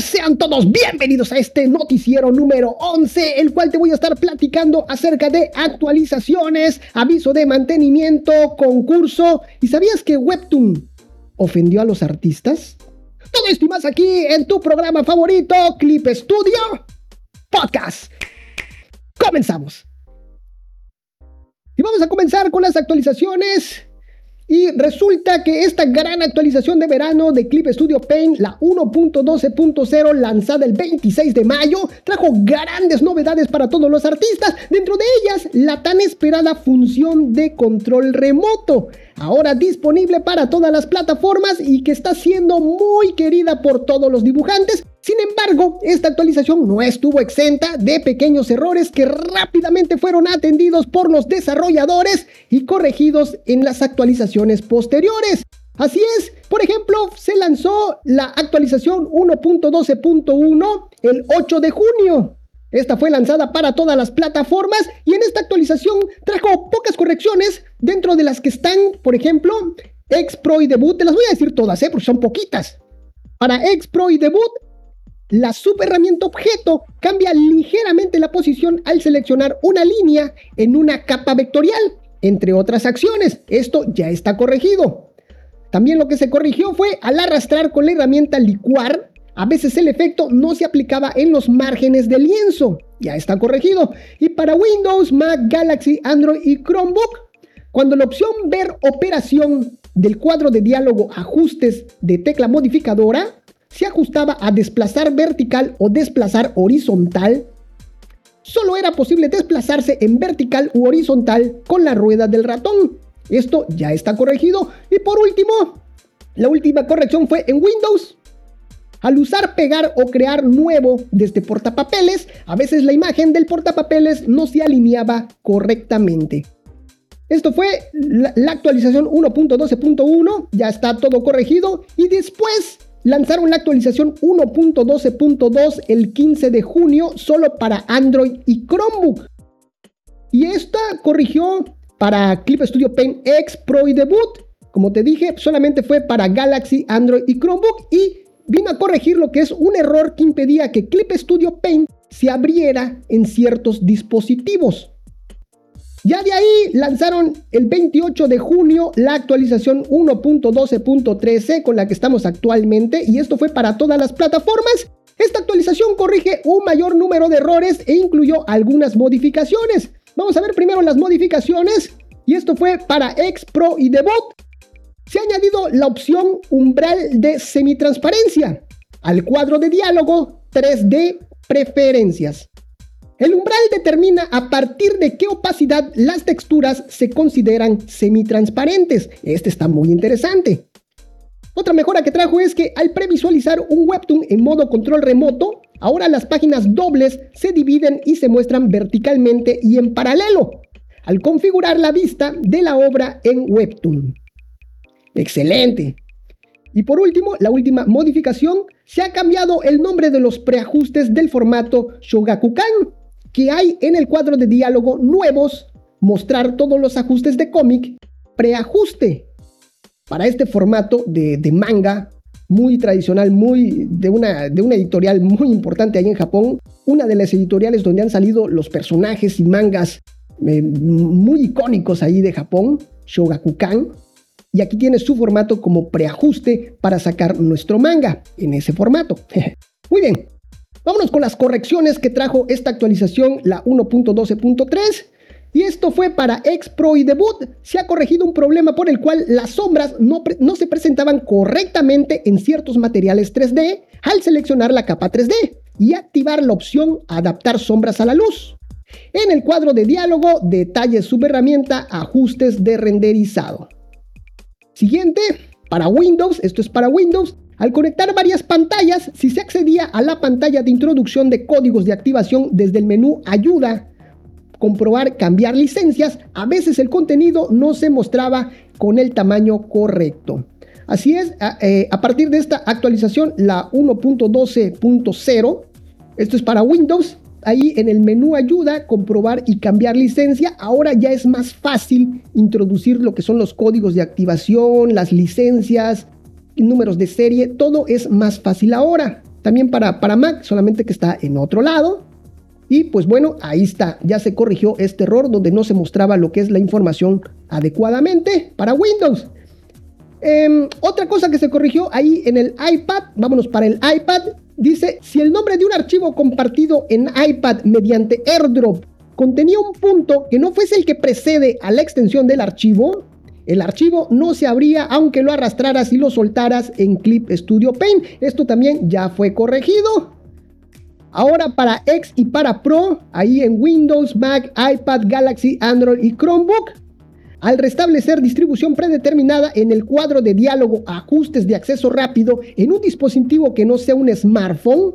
Sean todos bienvenidos a este noticiero número 11, el cual te voy a estar platicando acerca de actualizaciones, aviso de mantenimiento, concurso. ¿Y sabías que Webtoon ofendió a los artistas? Todo esto y más aquí en tu programa favorito, Clip Studio Podcast. Comenzamos. Y vamos a comenzar con las actualizaciones y resulta que esta gran actualización de verano de Clip Studio Paint, la 1.12.0 lanzada el 26 de mayo, trajo grandes novedades para todos los artistas, dentro de ellas la tan esperada función de control remoto, ahora disponible para todas las plataformas y que está siendo muy querida por todos los dibujantes sin embargo, esta actualización no estuvo exenta de pequeños errores que rápidamente fueron atendidos por los desarrolladores y corregidos en las actualizaciones posteriores. Así es, por ejemplo, se lanzó la actualización 1.12.1 el 8 de junio. Esta fue lanzada para todas las plataformas y en esta actualización trajo pocas correcciones dentro de las que están, por ejemplo, X Pro y Debut. Te las voy a decir todas, ¿eh? porque son poquitas. Para X Pro y Debut la subherramienta objeto cambia ligeramente la posición al seleccionar una línea en una capa vectorial, entre otras acciones. Esto ya está corregido. También lo que se corrigió fue al arrastrar con la herramienta licuar, a veces el efecto no se aplicaba en los márgenes del lienzo. Ya está corregido. Y para Windows, Mac, Galaxy, Android y Chromebook, cuando la opción ver operación del cuadro de diálogo ajustes de tecla modificadora se ajustaba a desplazar vertical o desplazar horizontal, solo era posible desplazarse en vertical u horizontal con la rueda del ratón. Esto ya está corregido. Y por último, la última corrección fue en Windows. Al usar pegar o crear nuevo desde portapapeles, a veces la imagen del portapapeles no se alineaba correctamente. Esto fue la, actualización 1.12.1, ya está todo corregido y después lanzaron la actualización 1.12.2 el 15 de junio solo para Android y Chromebook. Y esta corrigió para Clip Studio Paint X Pro y Debut. Como te dije, solamente fue para Galaxy, Android y Chromebook y vino a corregir lo que es un error que impedía que Clip Studio Paint se abriera en ciertos dispositivos. Ya de ahí lanzaron el 28 de junio la actualización 1.12.13 con la que estamos actualmente y esto fue para todas las plataformas. Esta actualización corrige un mayor número de errores e incluyó algunas modificaciones. Vamos a ver primero las modificaciones y esto fue para X Pro y Debut. Se ha añadido la opción umbral de semitransparencia al cuadro de diálogo 3D preferencias. El umbral determina a partir de qué opacidad las texturas se consideran semitransparentes. Este está muy interesante. Otra mejora que trajo es que al previsualizar un webtoon en modo control remoto, ahora las páginas dobles se dividen y se muestran verticalmente y en paralelo, al configurar la vista de la obra en webtoon. Excelente. Y por último, la última modificación, se ha cambiado el nombre de los preajustes del formato Shogakukan que hay en el cuadro de diálogo nuevos, mostrar todos los ajustes de cómic, preajuste. Para este formato de, manga muy tradicional, muy de una, de una editorial muy importante ahí en Japón, una de las editoriales donde han salido los personajes y mangas eh, muy icónicos ahí de Japón, Shogakukan, y aquí tiene su formato como preajuste para sacar nuestro manga en ese formato. muy bien, Vámonos con las correcciones que trajo esta actualización, la 1.12.3. Y esto fue para X Pro y Debut. Se ha corregido un problema por el cual las sombras no, no, se presentaban correctamente en ciertos materiales 3D al seleccionar la capa 3D y activar la opción Adaptar sombras a la luz. En el cuadro de diálogo, detalles subherramienta, ajustes de renderizado. Siguiente, para Windows, esto es para Windows, al conectar varias pantallas, si se accedía a la pantalla de introducción de códigos de activación desde el menú Ayuda, comprobar cambiar licencias, a veces el contenido no se mostraba con el tamaño correcto. Así es, a, eh, partir de esta actualización, la 1.12.0, esto es para Windows, ahí en el menú ayuda, comprobar y cambiar licencia, ahora ya es más fácil introducir lo que son los códigos de activación, las licencias, números de serie, todo es más fácil ahora. también para, para Mac, solamente que está en otro lado. Y pues bueno, ahí está, ya se corrigió este error donde no se mostraba lo que es la información adecuadamente para Windows. Em, otra cosa que se corrigió ahí en el iPad, vámonos para el iPad, dice, si el nombre de un archivo compartido en iPad mediante AirDrop contenía un punto que no fuese el que precede a la extensión del archivo, el archivo no se abría aunque lo arrastraras y lo soltaras en Clip Studio Paint. Esto también ya fue corregido. Ahora para X y para Pro, ahí en Windows, Mac, iPad, Galaxy, Android y Chromebook, al restablecer distribución predeterminada en el cuadro de diálogo ajustes de acceso rápido en un dispositivo que no sea un smartphone,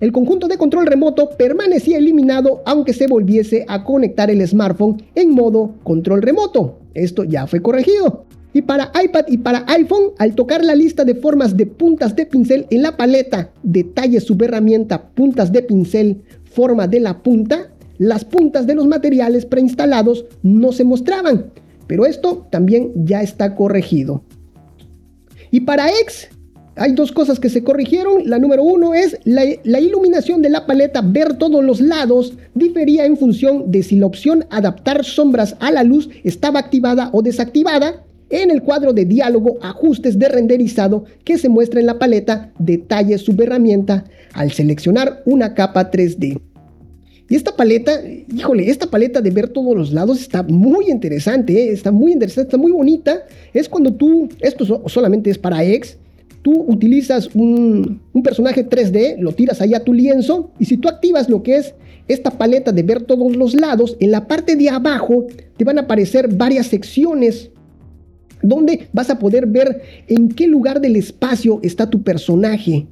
el conjunto de control remoto permanecía eliminado aunque se volviese a conectar el smartphone en modo control remoto. Esto ya fue corregido. Y para iPad y para iPhone, al tocar la lista de formas de puntas de pincel en la paleta Detalle subherramienta puntas de pincel, forma de la punta, las puntas de los materiales preinstalados no se mostraban. Pero esto también ya está corregido. Y para X, hay dos cosas que se corrigieron. La número uno es la, iluminación de la paleta ver todos los lados difería en función de si la opción adaptar sombras a la luz estaba activada o desactivada en el cuadro de diálogo ajustes de renderizado que se muestra en la paleta detalles subherramienta al seleccionar una capa 3D. Y esta paleta, híjole, esta paleta de ver todos los lados está muy interesante, ¿eh? está muy interesante, está muy bonita. Es cuando tú, esto solamente es para X, tú utilizas un, personaje 3D, lo tiras ahí a tu lienzo, y si tú activas lo que es esta paleta de ver todos los lados, en la parte de abajo te van a aparecer varias secciones donde vas a poder ver en qué lugar del espacio está tu personaje.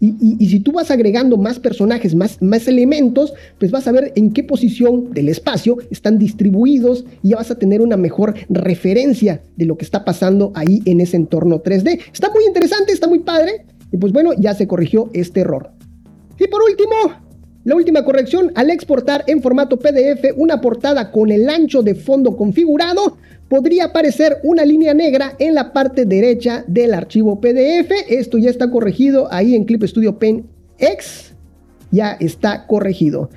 Y, si tú vas agregando más personajes, más, más elementos, pues vas a ver en qué posición del espacio están distribuidos y ya vas a tener una mejor referencia de lo que está pasando ahí en ese entorno 3D. Está muy interesante, está muy padre. Y pues bueno, ya se corrigió este error. Y por último, la última corrección, al exportar en formato PDF una portada con el ancho de fondo configurado, podría aparecer una línea negra en la parte derecha del archivo PDF. Esto ya está corregido ahí en Clip Studio Paint X. Ya está corregido.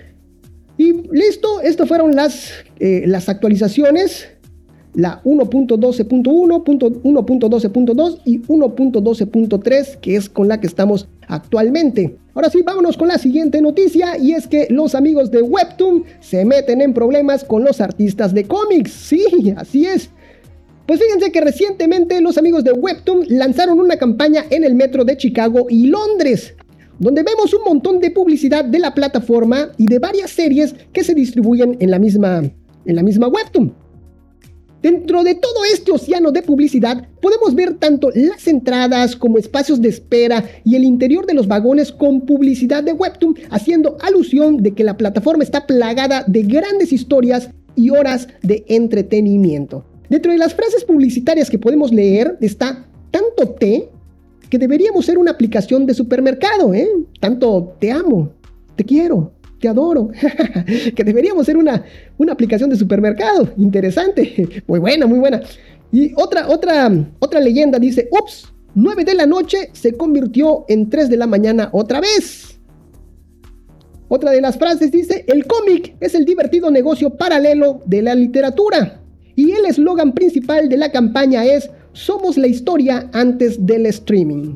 Y listo, estas fueron las, eh, las actualizaciones. La 1.12.1, 1.12.2 y 1.12.3, que es con la que estamos actualmente. Ahora sí, vámonos con la siguiente noticia y es que los amigos de Webtoon se meten en problemas con los artistas de cómics. Sí, así es. Pues fíjense que recientemente los amigos de Webtoon lanzaron una campaña en el metro de Chicago y Londres, donde vemos un montón de publicidad de la plataforma y de varias series que se distribuyen en la misma, en la misma Webtoon. Dentro de todo este océano de publicidad podemos ver tanto las entradas como espacios de espera y el interior de los vagones con publicidad de Webtoon, haciendo alusión de que la plataforma está plagada de grandes historias y horas de entretenimiento. Dentro de las frases publicitarias que podemos leer está tanto te que deberíamos ser una aplicación de supermercado, ¿eh? Tanto te amo, te quiero, te adoro, que deberíamos ser una, una aplicación de supermercado. Interesante, muy buena, muy buena. Y otra, otra, otra leyenda dice, ups, 9 de la noche se convirtió en 3 de la mañana otra vez. Otra de las frases dice, el cómic es el divertido negocio paralelo de la literatura. Y el eslogan principal de la campaña es Somos la historia antes del streaming.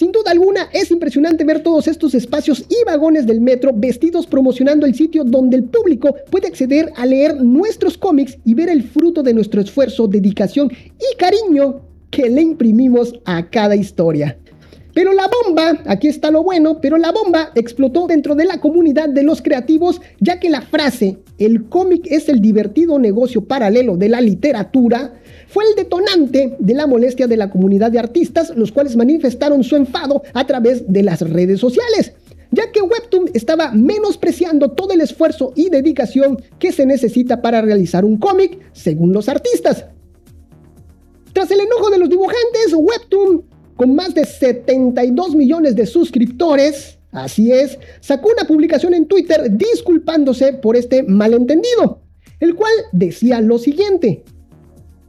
Sin duda alguna, es impresionante ver todos estos espacios y vagones del metro vestidos promocionando el sitio donde el público puede acceder a leer nuestros cómics y ver el fruto de nuestro esfuerzo, dedicación y cariño que le imprimimos a cada historia. Pero la bomba, aquí está lo bueno, pero la bomba explotó dentro de la comunidad de los creativos, ya que la frase, el cómic es el divertido negocio paralelo de la literatura, fue el detonante de la molestia de la comunidad de artistas, los cuales manifestaron su enfado a través de las redes sociales ya que Webtoon estaba menospreciando todo el esfuerzo y dedicación que se necesita para realizar un cómic, según los artistas. Tras el enojo de los dibujantes, Webtoon con más de 72 millones de suscriptores, así es, sacó una publicación en Twitter disculpándose por este malentendido, el cual decía lo siguiente.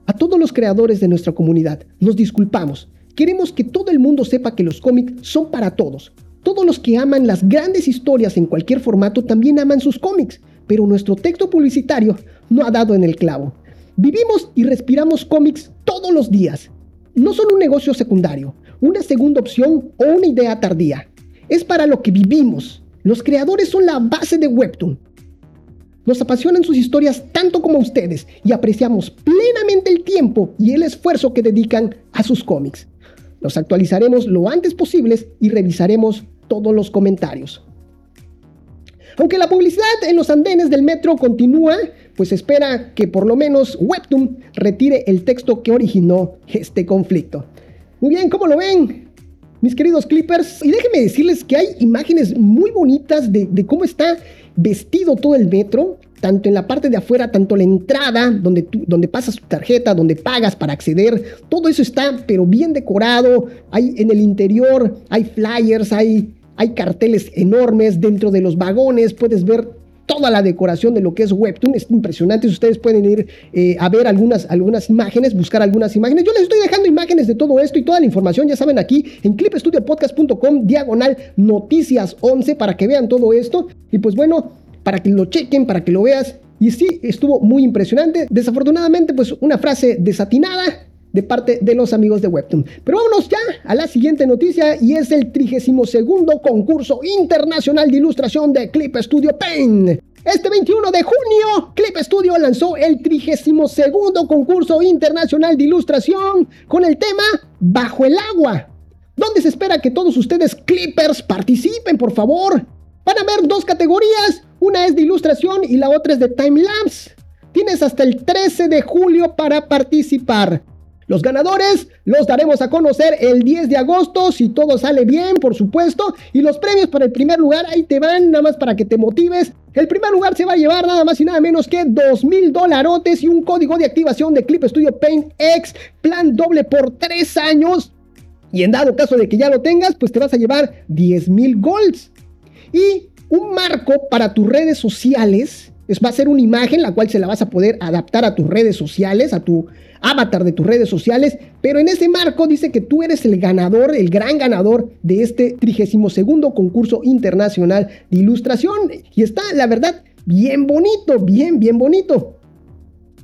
A todos los creadores de nuestra comunidad, nos disculpamos. Queremos que todo el mundo sepa que los cómics son para todos. Todos los que aman las grandes historias en cualquier formato también aman sus cómics, pero nuestro texto publicitario no ha dado en el clavo. Vivimos y respiramos cómics todos los días. No son un negocio secundario, una segunda opción o una idea tardía. Es para lo que vivimos. Los creadores son la base de Webtoon. Nos apasionan sus historias tanto como ustedes y apreciamos plenamente el tiempo y el esfuerzo que dedican a sus cómics. Los actualizaremos lo antes posible y revisaremos todos los comentarios. Aunque la publicidad en los andenes del metro continúa, pues espera que por lo menos Webtoon retire el texto que originó este conflicto. Muy bien, ¿cómo lo ven? Mis queridos Clippers, y déjenme decirles que hay imágenes muy bonitas de, cómo está vestido todo el metro, tanto en la parte de afuera, tanto la entrada, donde, donde pasas tu tarjeta, donde pagas para acceder, todo eso está, pero bien decorado, hay en el interior, hay flyers, hay hay carteles enormes dentro de los vagones, puedes ver toda la decoración de lo que es Webtoon. Es impresionante. Ustedes pueden ir eh, a ver algunas, algunas imágenes, buscar algunas imágenes. Yo les estoy dejando imágenes de todo esto y toda la información, ya saben, aquí en clipstudiopodcast.com, diagonal noticias 11, para que vean todo esto. Y pues bueno, para que lo chequen, para que lo veas. Y sí, estuvo muy impresionante. Desafortunadamente, pues una frase desatinada de parte de los amigos de Webtoon. Pero vámonos ya a la siguiente noticia y es el 32 concurso internacional de ilustración de Clip Studio Paint. Este 21 de junio, Clip Studio lanzó el 32 concurso internacional de ilustración con el tema Bajo el agua, donde se espera que todos ustedes clippers participen, por favor. Van a haber dos categorías, una es de ilustración y la otra es de time lapse. Tienes hasta el 13 de julio para participar. Los ganadores los daremos a conocer el 10 de agosto, si todo sale bien, por supuesto. Y los premios para el primer lugar, ahí te van, nada más para que te motives. El primer lugar se va a llevar nada más y nada menos que 2 mil dolarotes y un código de activación de Clip Studio Paint X, plan doble por 3 años. Y en dado caso de que ya lo tengas, pues te vas a llevar 10 mil golds. Y un marco para tus redes sociales. Es, va a ser una imagen la cual se la vas a poder adaptar a tus redes sociales, a tu, avatar de tus redes sociales, pero en ese marco dice que tú eres el ganador, el gran ganador de este 32 concurso internacional de ilustración. Y está, la verdad, bien bonito, bien, bien bonito.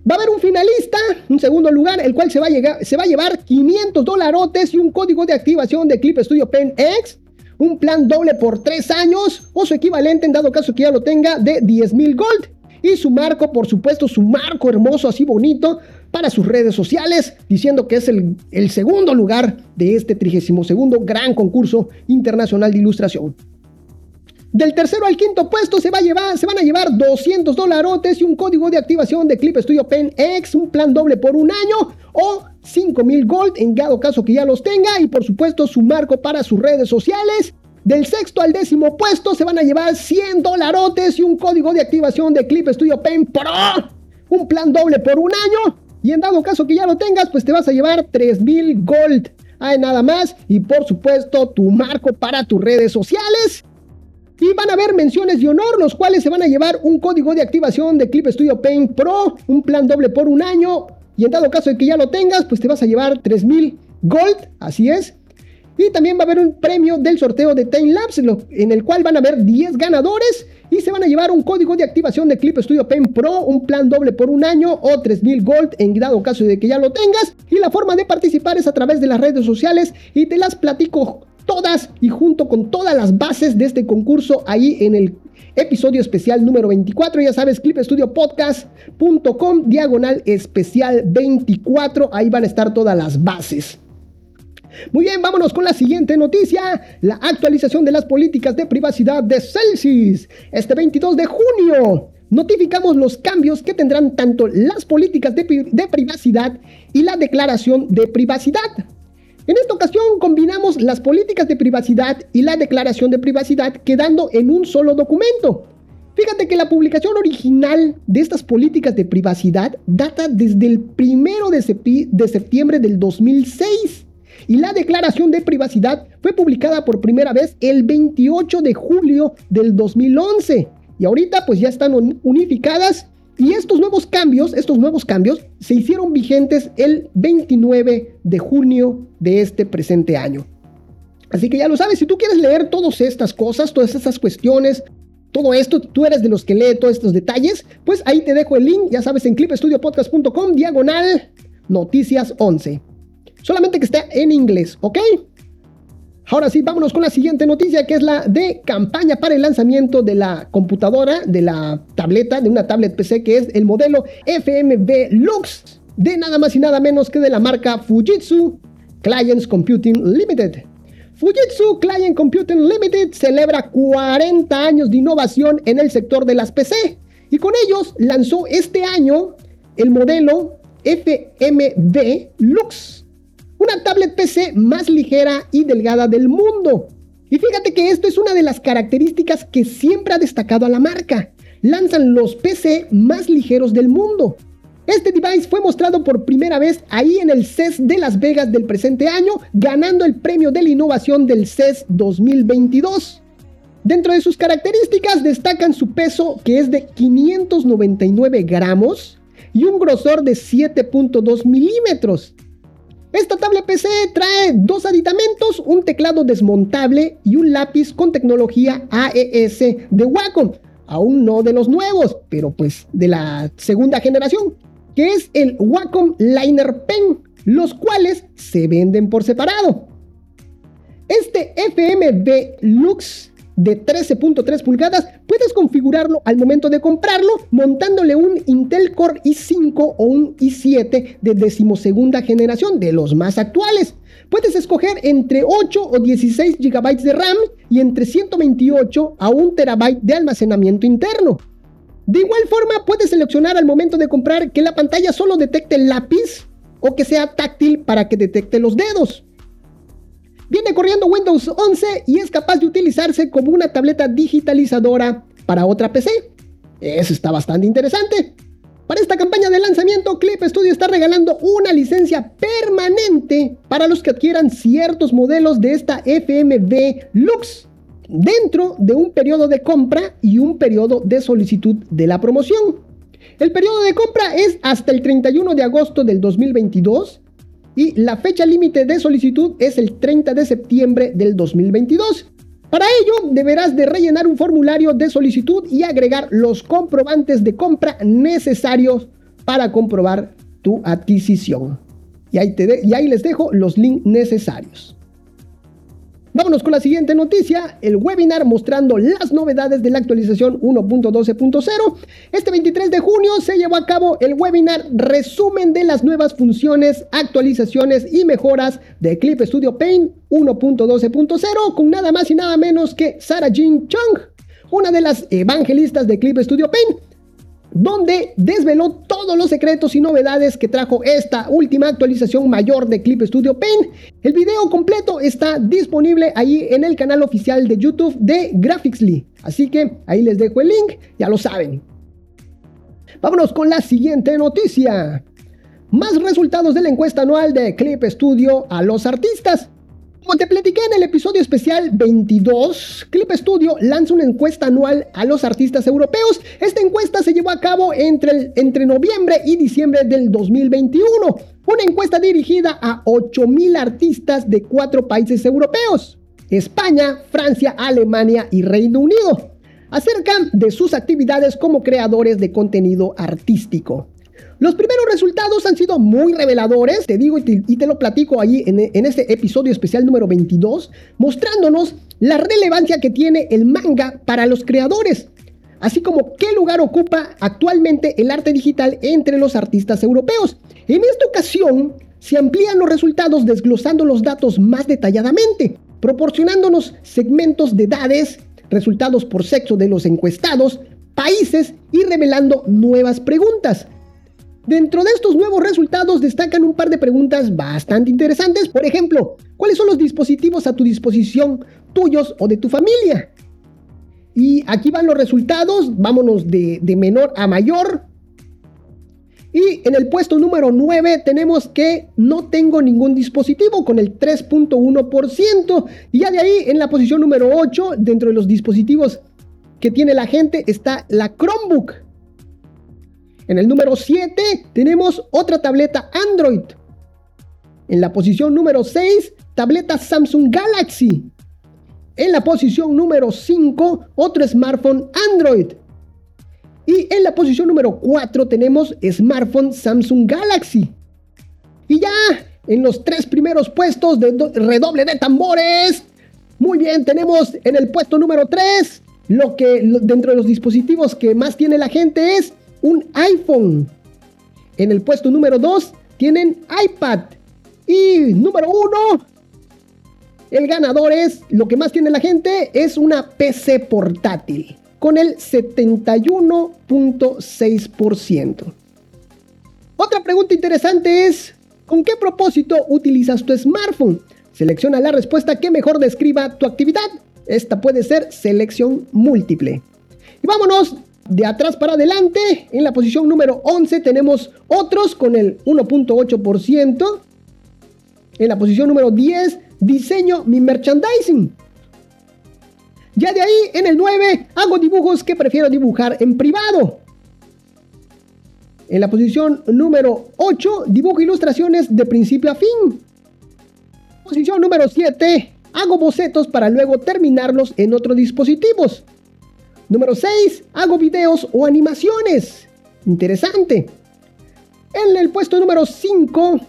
Va a haber un finalista, un segundo lugar, el cual se va a, llegar, se va a llevar 500 dolarotes y un código de activación de Clip Studio Pen X, un plan doble por 3 años o su equivalente en dado caso que ya lo tenga de 10 mil gold. Y su marco, por supuesto, su marco hermoso, así bonito, para sus redes sociales, diciendo que es el, segundo lugar de este 32 gran concurso internacional de ilustración. Del tercero al quinto puesto se, va a llevar, se van a llevar 200 dolarotes y un código de activación de Clip Studio Pen X, un plan doble por un año o 5000 gold en dado caso que ya los tenga y por supuesto su marco para sus redes sociales. Del sexto al décimo puesto se van a llevar 100 dolarotes y un código de activación de Clip Studio Pen Pro, un plan doble por un año y en dado caso que ya lo tengas, pues te vas a llevar 3000 gold. Hay nada más. Y por supuesto, tu marco para tus redes sociales. Y van a haber menciones de honor, los cuales se van a llevar un código de activación de Clip Studio Paint Pro, un plan doble por un año. Y en dado caso de que ya lo tengas, pues te vas a llevar 3000 gold. Así es. Y también va a haber un premio del sorteo de Time Labs, en el cual van a haber 10 ganadores y se van a llevar un código de activación de Clip Studio Pen Pro, un plan doble por un año o 3000 gold en dado caso de que ya lo tengas. Y la forma de participar es a través de las redes sociales y te las platico todas y junto con todas las bases de este concurso ahí en el episodio especial número 24. Ya sabes, clipstudiopodcast.com, diagonal especial 24. Ahí van a estar todas las bases. Muy bien, vámonos con la siguiente noticia. La actualización de las políticas de privacidad de Celsius. Este 22 de junio notificamos los cambios que tendrán tanto las políticas de, privacidad y la declaración de privacidad. En esta ocasión combinamos las políticas de privacidad y la declaración de privacidad quedando en un solo documento. Fíjate que la publicación original de estas políticas de privacidad data desde el 1 de, de septiembre del 2006 y la declaración de privacidad fue publicada por primera vez el 28 de julio del 2011 y ahorita pues ya están unificadas y estos nuevos cambios, estos nuevos cambios se hicieron vigentes el 29 de junio de este presente año. Así que ya lo sabes, si tú quieres leer todas estas cosas, todas estas cuestiones, todo esto, tú eres de los que lee todos estos detalles, pues ahí te dejo el link, ya sabes, en clipestudiopodcast.com, diagonal, noticias 11. Solamente que esté en inglés, ¿ok? Ahora sí, vámonos con la siguiente noticia, que es la de campaña para el lanzamiento de la computadora, de la tableta, de una tablet PC, que es el modelo FMV Lux, de nada más y nada menos que de la marca Fujitsu Clients Computing Limited. Fujitsu Client Computing Limited celebra 40 años de innovación en el sector de las PC y con ellos lanzó este año el modelo FMV Lux, una tablet PC más ligera y delgada del mundo. Y fíjate que esto es una de las características que siempre ha destacado a la marca. Lanzan los PC más ligeros del mundo. Este device fue mostrado por primera vez ahí en el CES de Las Vegas del presente año, ganando el premio de la innovación del CES 2022. Dentro de sus características destacan su peso que es de 599 gramos y un grosor de 7.2 milímetros. Esta tablet PC trae dos aditamentos, un teclado desmontable y un lápiz con tecnología AES de Wacom. Aún no de los nuevos, pero pues de la segunda generación, que es el Wacom Liner Pen, los cuales se venden por separado. Este FMB Lux de 13.3 pulgadas, puedes configurarlo al momento de comprarlo montándole un Intel Core i5 o un i7 de decimosegunda generación de los más actuales. Puedes escoger entre 8 o 16 GB de RAM y entre 128 a 1 TB de almacenamiento interno. De igual forma, puedes seleccionar al momento de comprar que la pantalla solo detecte el lápiz o que sea táctil para que detecte los dedos. Viene corriendo Windows 11 y es capaz de utilizarse como una tableta digitalizadora para otra PC. Eso está bastante interesante. Para esta campaña de lanzamiento, Clip Studio está regalando una licencia permanente para los que adquieran ciertos modelos de esta FMV Lux dentro de un periodo de compra y un periodo de solicitud de la promoción. El periodo de compra es hasta el 31 de agosto del 2022 y la fecha límite de solicitud es el 30 de septiembre del 2022. Para ello, deberás de rellenar un formulario de solicitud y agregar los comprobantes de compra necesarios para comprobar tu adquisición. Y ahí, te y ahí les dejo los links necesarios. Vámonos con la siguiente noticia, el webinar mostrando las novedades de la actualización 1.12.0. Este 23 de junio se llevó a cabo el webinar resumen de las nuevas funciones, actualizaciones y mejoras de Clip Studio Paint 1.12.0 con nada más y nada menos que Sarah Jean Chung, una de las evangelistas de Clip Studio Paint donde desveló todos los secretos y novedades que trajo esta última actualización mayor de Clip Studio Paint. El video completo está disponible ahí en el canal oficial de YouTube de Graphicsly, así que ahí les dejo el link, ya lo saben. Vámonos con la siguiente noticia. Más resultados de la encuesta anual de Clip Studio a los artistas. Como te platiqué en el episodio especial 22, Clip Studio lanza una encuesta anual a los artistas europeos. Esta encuesta se llevó a cabo entre, entre noviembre y diciembre del 2021. Una encuesta dirigida a 8.000 artistas de cuatro países europeos. España, Francia, Alemania y Reino Unido. Acerca de sus actividades como creadores de contenido artístico. Los primeros resultados han sido muy reveladores, te digo y te, lo platico ahí en, en, este episodio especial número 22, mostrándonos la relevancia que tiene el manga para los creadores, así como qué lugar ocupa actualmente el arte digital entre los artistas europeos. En esta ocasión, se amplían los resultados desglosando los datos más detalladamente, proporcionándonos segmentos de edades, resultados por sexo de los encuestados, países y revelando nuevas preguntas. Dentro de estos nuevos resultados destacan un par de preguntas bastante interesantes. Por ejemplo, ¿cuáles son los dispositivos a tu disposición tuyos o de tu familia? Y aquí van los resultados, vámonos de, menor a mayor. Y en el puesto número 9 tenemos que no tengo ningún dispositivo con el 3.1%. Y ya de ahí en la posición número 8, dentro de los dispositivos que tiene la gente, está la Chromebook en el número 7 tenemos otra tableta Android. En la posición número 6 tableta Samsung Galaxy. En la posición número 5, otro smartphone Android. Y en la posición número 4 tenemos smartphone Samsung Galaxy. Y ya en los tres primeros puestos de redoble de tambores. Muy bien, tenemos en el puesto número 3 lo que dentro de los dispositivos que más tiene la gente es un iPhone. En el puesto número 2 tienen iPad. Y número 1, el ganador es, lo que más tiene la gente es una PC portátil con el 71.6%. Otra pregunta interesante es, ¿con qué propósito utilizas tu smartphone? Selecciona la respuesta que mejor describa tu actividad. Esta puede ser selección múltiple. Y vámonos de atrás para adelante. En la posición número 11 tenemos otros con el 1.8%. En la posición número 10, diseño mi merchandising. Ya de ahí, en el 9, hago dibujos que prefiero dibujar en privado. En la posición número 8, dibujo ilustraciones de principio a fin. Posición número 7, hago bocetos para luego terminarlos en otros dispositivos. Número 6, hago videos o animaciones. Interesante. En el puesto número 5,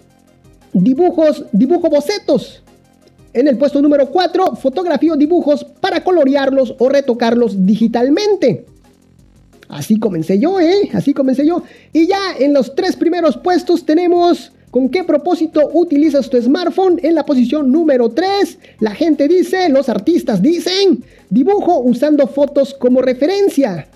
dibujos, dibujo bocetos. En el puesto número 4, fotografío dibujos para colorearlos o retocarlos digitalmente. Así comencé yo, ¿eh? Así comencé yo. Y ya en los tres primeros puestos tenemos ¿Con qué propósito utilizas tu smartphone? En la posición número 3, la gente dice, los artistas dicen, dibujo usando fotos como referencia.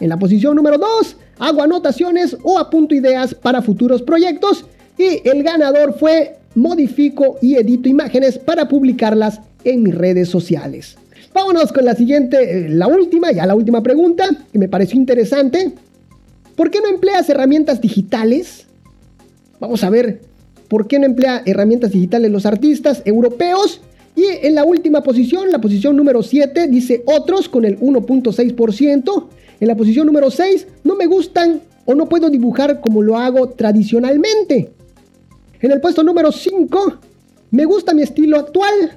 En la posición número 2, hago anotaciones o apunto ideas para futuros proyectos. Y el ganador fue, modifico y edito imágenes para publicarlas en mis redes sociales. Vámonos con la siguiente, eh, la última, ya la última pregunta, que me pareció interesante. ¿Por qué no empleas herramientas digitales? Vamos a ver por qué no emplea herramientas digitales los artistas europeos. Y en la última posición, la posición número 7, dice otros con el 1.6%. En la posición número 6, no me gustan o no puedo dibujar como lo hago tradicionalmente. En el puesto número 5, me gusta mi estilo actual.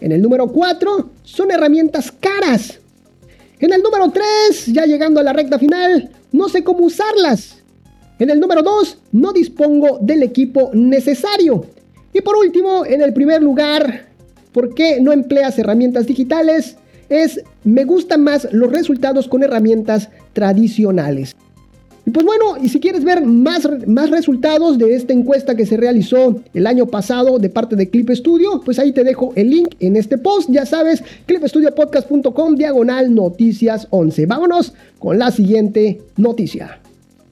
En el número 4, son herramientas caras. En el número 3, ya llegando a la recta final, no sé cómo usarlas. En el número 2, no dispongo del equipo necesario. Y por último, en el primer lugar, ¿por qué no empleas herramientas digitales? Es, me gustan más los resultados con herramientas tradicionales. Y pues bueno, y si quieres ver más, más resultados de esta encuesta que se realizó el año pasado de parte de Clip Studio, pues ahí te dejo el link en este post. Ya sabes, clipstudiopodcast.com diagonal noticias 11. Vámonos con la siguiente noticia.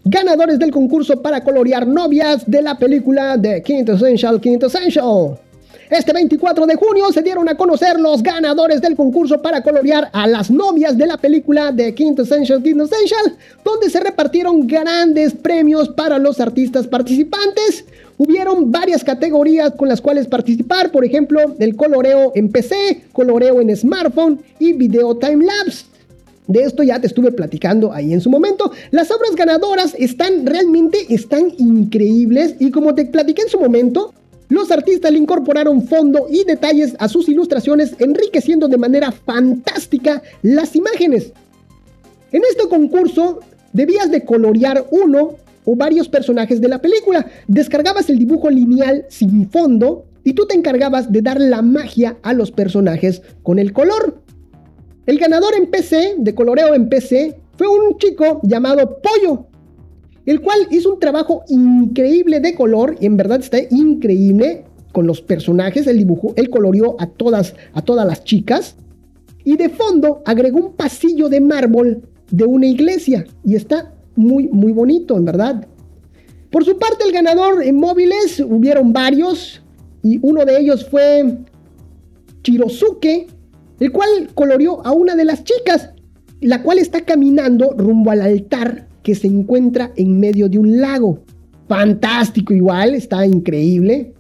Ganadores del concurso para colorear novias de la película de Quintessential Quintessential. Este 24 de junio se dieron a conocer los ganadores del concurso para colorear a las novias de la película de Quintessential Quintessential, donde se repartieron grandes premios para los artistas participantes. Hubieron varias categorías con las cuales participar, por ejemplo, el coloreo en PC, coloreo en smartphone y video timelapse. De esto ya te estuve platicando ahí en su momento. Las obras ganadoras están realmente están increíbles y como te platiqué en su momento, los artistas le incorporaron fondo y detalles a sus ilustraciones, enriqueciendo de manera fantástica las imágenes. En este concurso debías de colorear uno o varios personajes de la película. Descargabas el dibujo lineal sin fondo y tú te encargabas de dar la magia a los personajes con el color. El ganador en PC, de coloreo en PC, fue un chico llamado Pollo, el cual hizo un trabajo increíble de color, y en verdad está increíble con los personajes, el dibujo, él coloreó a todas, a todas las chicas, y de fondo agregó un pasillo de mármol de una iglesia, y está muy, muy bonito, en verdad. Por su parte, el ganador en móviles hubieron varios, y uno de ellos fue Chirosuke, el cual coloreó a una de las chicas, la cual está caminando rumbo al altar que se encuentra en medio de un lago. Fantástico igual, está increíble.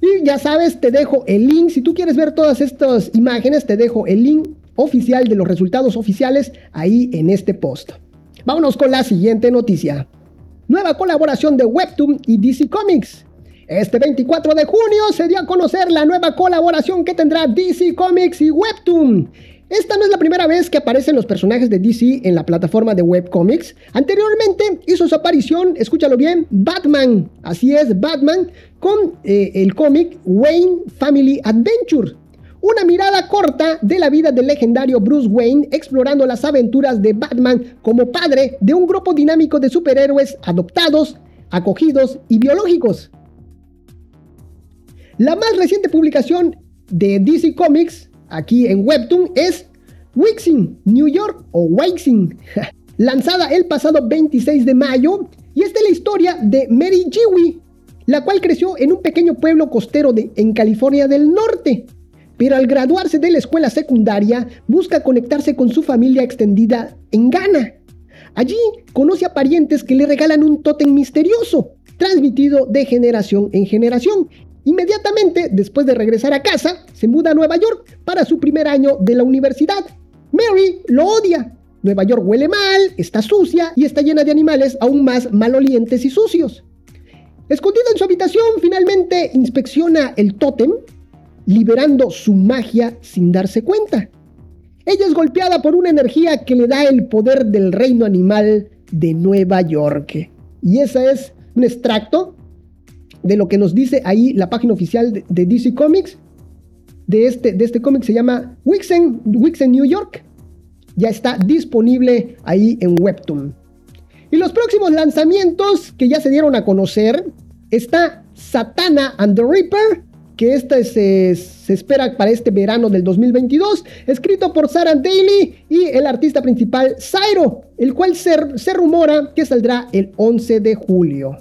Y ya sabes, te dejo el link. Si tú quieres ver todas estas imágenes, te dejo el link oficial de los resultados oficiales ahí en este post. Vámonos con la siguiente noticia. Nueva colaboración de Webtoon y DC Comics. Este 24 de junio se dio a conocer la nueva colaboración que tendrá DC Comics y Webtoon. Esta no es la primera vez que aparecen los personajes de DC en la plataforma de webcomics. Anteriormente hizo su aparición, escúchalo bien, Batman. Así es, Batman con eh, el cómic Wayne Family Adventure. Una mirada corta de la vida del legendario Bruce Wayne explorando las aventuras de Batman como padre de un grupo dinámico de superhéroes adoptados, acogidos y biológicos. La más reciente publicación de DC Comics aquí en Webtoon es Wixing New York o Wixing, lanzada el pasado 26 de mayo y es la historia de Mary Jiwi, la cual creció en un pequeño pueblo costero de, en California del Norte. Pero al graduarse de la escuela secundaria, busca conectarse con su familia extendida en Ghana. Allí conoce a parientes que le regalan un tótem misterioso, transmitido de generación en generación, Inmediatamente, después de regresar a casa, se muda a Nueva York para su primer año de la universidad. Mary lo odia. Nueva York huele mal, está sucia y está llena de animales aún más malolientes y sucios. Escondida en su habitación, finalmente inspecciona el tótem, liberando su magia sin darse cuenta. Ella es golpeada por una energía que le da el poder del reino animal de Nueva York. Y ese es un extracto de lo que nos dice ahí la página oficial de, DC Comics. De este, de este cómic se llama Wixen, Wixen New York. Ya está disponible ahí en Webtoon. Y los próximos lanzamientos que ya se dieron a conocer está Satana and the Reaper, que este se, se, espera para este verano del 2022, escrito por Sarah Daly y el artista principal Zairo, el cual se, se rumora que saldrá el 11 de julio.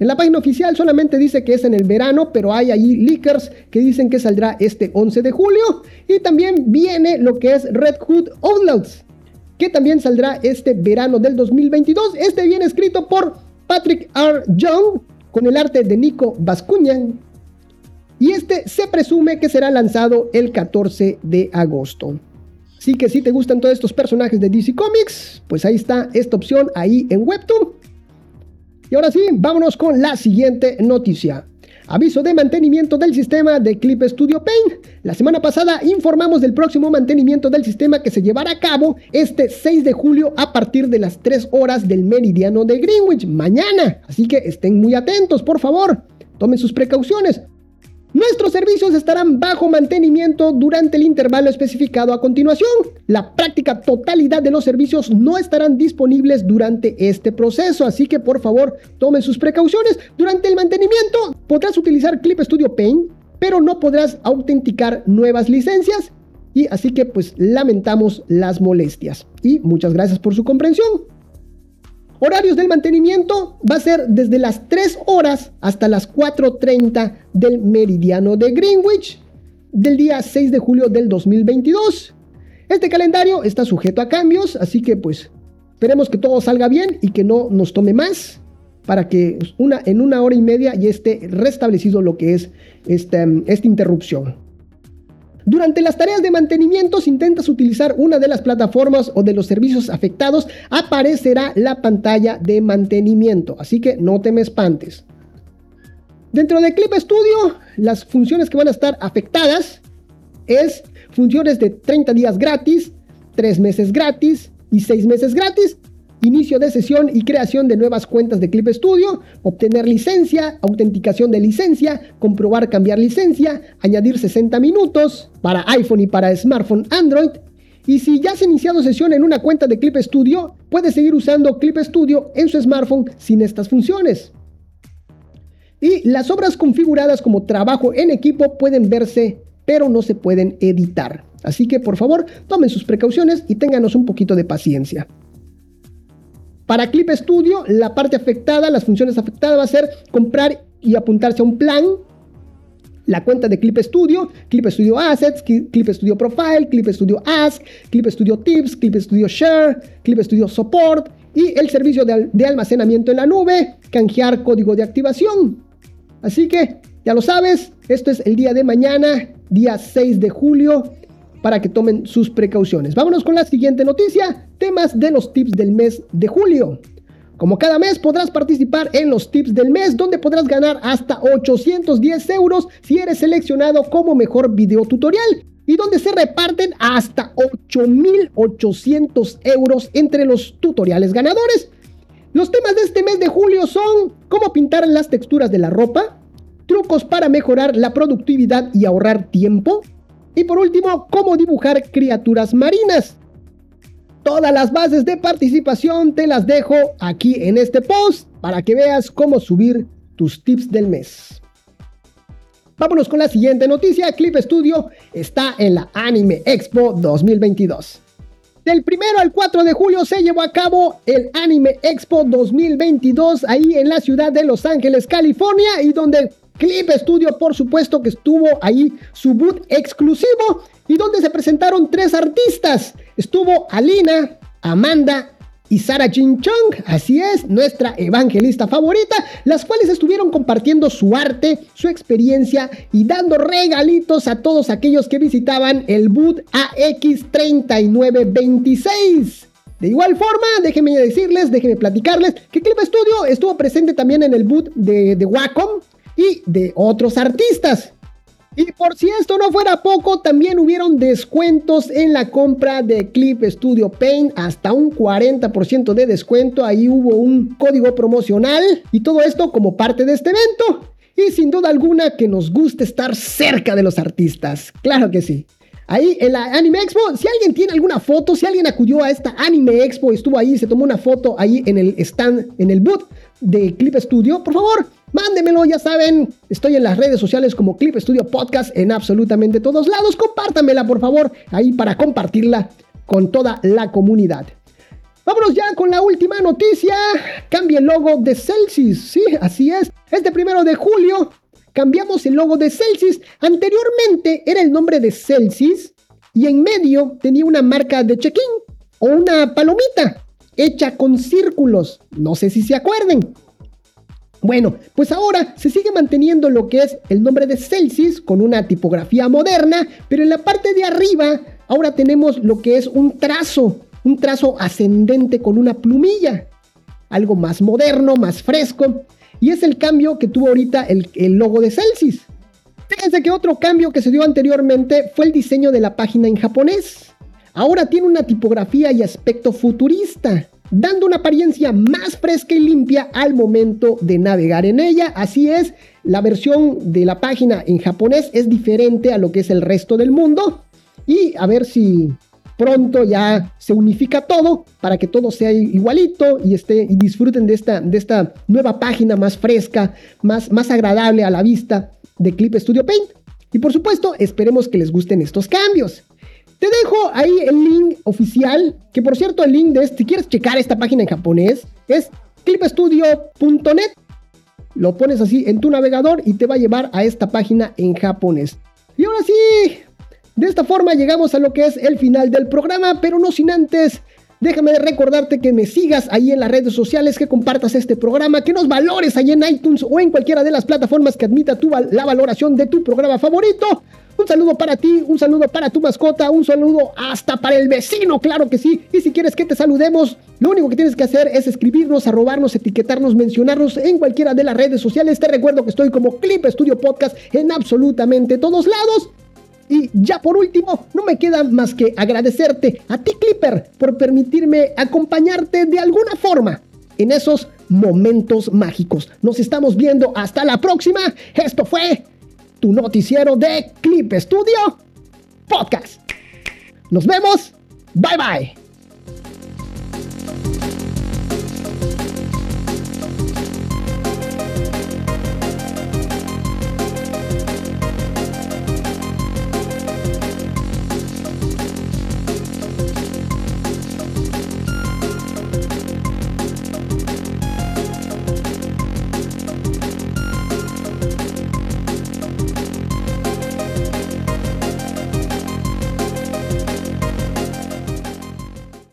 En la página oficial solamente dice que es en el verano, pero hay ahí leakers que dicen que saldrá este 11 de julio. Y también viene lo que es Red Hood Outlaws, que también saldrá este verano del 2022. Este viene escrito por Patrick R. Young con el arte de Nico Bascuñan. Y este se presume que será lanzado el 14 de agosto. Así que si te gustan todos estos personajes de DC Comics, pues ahí está esta opción ahí en Webtoon. Y ahora sí, vámonos con la siguiente noticia. Aviso de mantenimiento del sistema de Clip Studio Paint. La semana pasada informamos del próximo mantenimiento del sistema que se llevará a cabo este 6 de julio a partir de las 3 horas del meridiano de Greenwich, mañana. Así que estén muy atentos, por favor. Tomen sus precauciones. Nuestros servicios estarán bajo mantenimiento durante el intervalo especificado a continuación. La práctica totalidad de los servicios no estarán disponibles durante este proceso, así que por favor tomen sus precauciones. Durante el mantenimiento podrás utilizar Clip Studio Paint, pero no podrás autenticar nuevas licencias. Y así que pues lamentamos las molestias. Y muchas gracias por su comprensión. Horarios del mantenimiento va a ser desde las 3 horas hasta las 4.30 del meridiano de Greenwich del día 6 de julio del 2022. Este calendario está sujeto a cambios, así que pues esperemos que todo salga bien y que no nos tome más para que una, en una hora y media ya esté restablecido lo que es esta interrupción. Durante las tareas de mantenimiento, si intentas utilizar una de las plataformas o de los servicios afectados, aparecerá la pantalla de mantenimiento, así que no te me espantes. Dentro de Clip Studio, las funciones que van a estar afectadas es funciones de 30 días gratis, 3 meses gratis y 6 meses gratis, inicio de sesión y creación de nuevas cuentas de Clip Studio, obtener licencia, autenticación de licencia, comprobar cambiar licencia, añadir 60 minutos para iPhone y para smartphone Android. Y si ya has iniciado sesión en una cuenta de Clip Studio, puedes seguir usando Clip Studio en su smartphone sin estas funciones. Y las obras configuradas como trabajo en equipo pueden verse, pero no se pueden editar. Así que por favor, tomen sus precauciones y ténganos un poquito de paciencia. Para Clip Studio, la parte afectada, las funciones afectadas va a ser comprar y apuntarse a un plan, la cuenta de Clip Studio, Clip Studio Assets, Clip Studio Profile, Clip Studio Ask, Clip Studio Tips, Clip Studio Share, Clip Studio Support y el servicio de, almacenamiento en la nube, canjear código de activación. Así que ya lo sabes, esto es el día de mañana, día 6 de julio para que tomen sus precauciones. Vámonos con la siguiente noticia, temas de los tips del mes de julio. Como cada mes podrás participar en los tips del mes donde podrás ganar hasta 810 euros si eres seleccionado como mejor video tutorial y donde se reparten hasta 8.800 euros entre los tutoriales ganadores. Los temas de este mes de julio son cómo pintar las texturas de la ropa, trucos para mejorar la productividad y ahorrar tiempo, y por último, cómo dibujar criaturas marinas. Todas las bases de participación te las dejo aquí en este post para que veas cómo subir tus tips del mes. Vámonos con la siguiente noticia. Clip Studio está en la Anime Expo 2022. Del 1 al 4 de julio se llevó a cabo el Anime Expo 2022 ahí en la ciudad de Los Ángeles, California, y donde Clip Studio, por supuesto, que estuvo ahí su boot exclusivo y donde se presentaron tres artistas. Estuvo Alina, Amanda y Sara Chong, así es, nuestra evangelista favorita, las cuales estuvieron compartiendo su arte, su experiencia y dando regalitos a todos aquellos que visitaban el boot AX3926. De igual forma, déjenme decirles, déjenme platicarles que Clip Studio estuvo presente también en el boot de, de Wacom y de otros artistas. Y por si esto no fuera poco, también hubieron descuentos en la compra de Clip Studio Paint, hasta un 40% de descuento. Ahí hubo un código promocional y todo esto como parte de este evento. Y sin duda alguna que nos gusta estar cerca de los artistas. Claro que sí. Ahí en la Anime Expo, si alguien tiene alguna foto, si alguien acudió a esta Anime Expo, estuvo ahí, se tomó una foto ahí en el stand, en el booth de Clip Studio, por favor, Mándemelo, ya saben, estoy en las redes sociales como Clip Studio Podcast en absolutamente todos lados. Compártamela, por favor, ahí para compartirla con toda la comunidad. Vámonos ya con la última noticia. Cambia el logo de Celsius. Sí, así es. Este primero de julio cambiamos el logo de Celsius. Anteriormente era el nombre de Celsius y en medio tenía una marca de check-in o una palomita hecha con círculos. No sé si se acuerden. Bueno, pues ahora se sigue manteniendo lo que es el nombre de Celsius con una tipografía moderna, pero en la parte de arriba ahora tenemos lo que es un trazo, un trazo ascendente con una plumilla, algo más moderno, más fresco, y es el cambio que tuvo ahorita el, logo de Celsius. Fíjense que otro cambio que se dio anteriormente fue el diseño de la página en japonés. Ahora tiene una tipografía y aspecto futurista dando una apariencia más fresca y limpia al momento de navegar en ella. Así es, la versión de la página en japonés es diferente a lo que es el resto del mundo. Y a ver si pronto ya se unifica todo para que todo sea igualito y, esté, y disfruten de esta, de esta nueva página más fresca, más, más agradable a la vista de Clip Studio Paint. Y por supuesto, esperemos que les gusten estos cambios. Te dejo ahí el link oficial, que por cierto el link de este, si quieres checar esta página en japonés, es clipstudio.net. Lo pones así en tu navegador y te va a llevar a esta página en japonés. Y ahora sí, de esta forma llegamos a lo que es el final del programa, pero no sin antes Déjame recordarte que me sigas ahí en las redes sociales, que compartas este programa, que nos valores ahí en iTunes o en cualquiera de las plataformas que admita tu, la valoración de tu programa favorito. Un saludo para ti, un saludo para tu mascota, un saludo hasta para el vecino, claro que sí. Y si quieres que te saludemos, lo único que tienes que hacer es escribirnos, arrobarnos, etiquetarnos, mencionarnos en cualquiera de las redes sociales. Te recuerdo que estoy como Clip Studio Podcast en absolutamente todos lados. Y ya por último, no me queda más que agradecerte a ti Clipper por permitirme acompañarte de alguna forma en esos momentos mágicos. Nos estamos viendo hasta la próxima. Esto fue tu noticiero de Clip Studio Podcast. Nos vemos. Bye bye.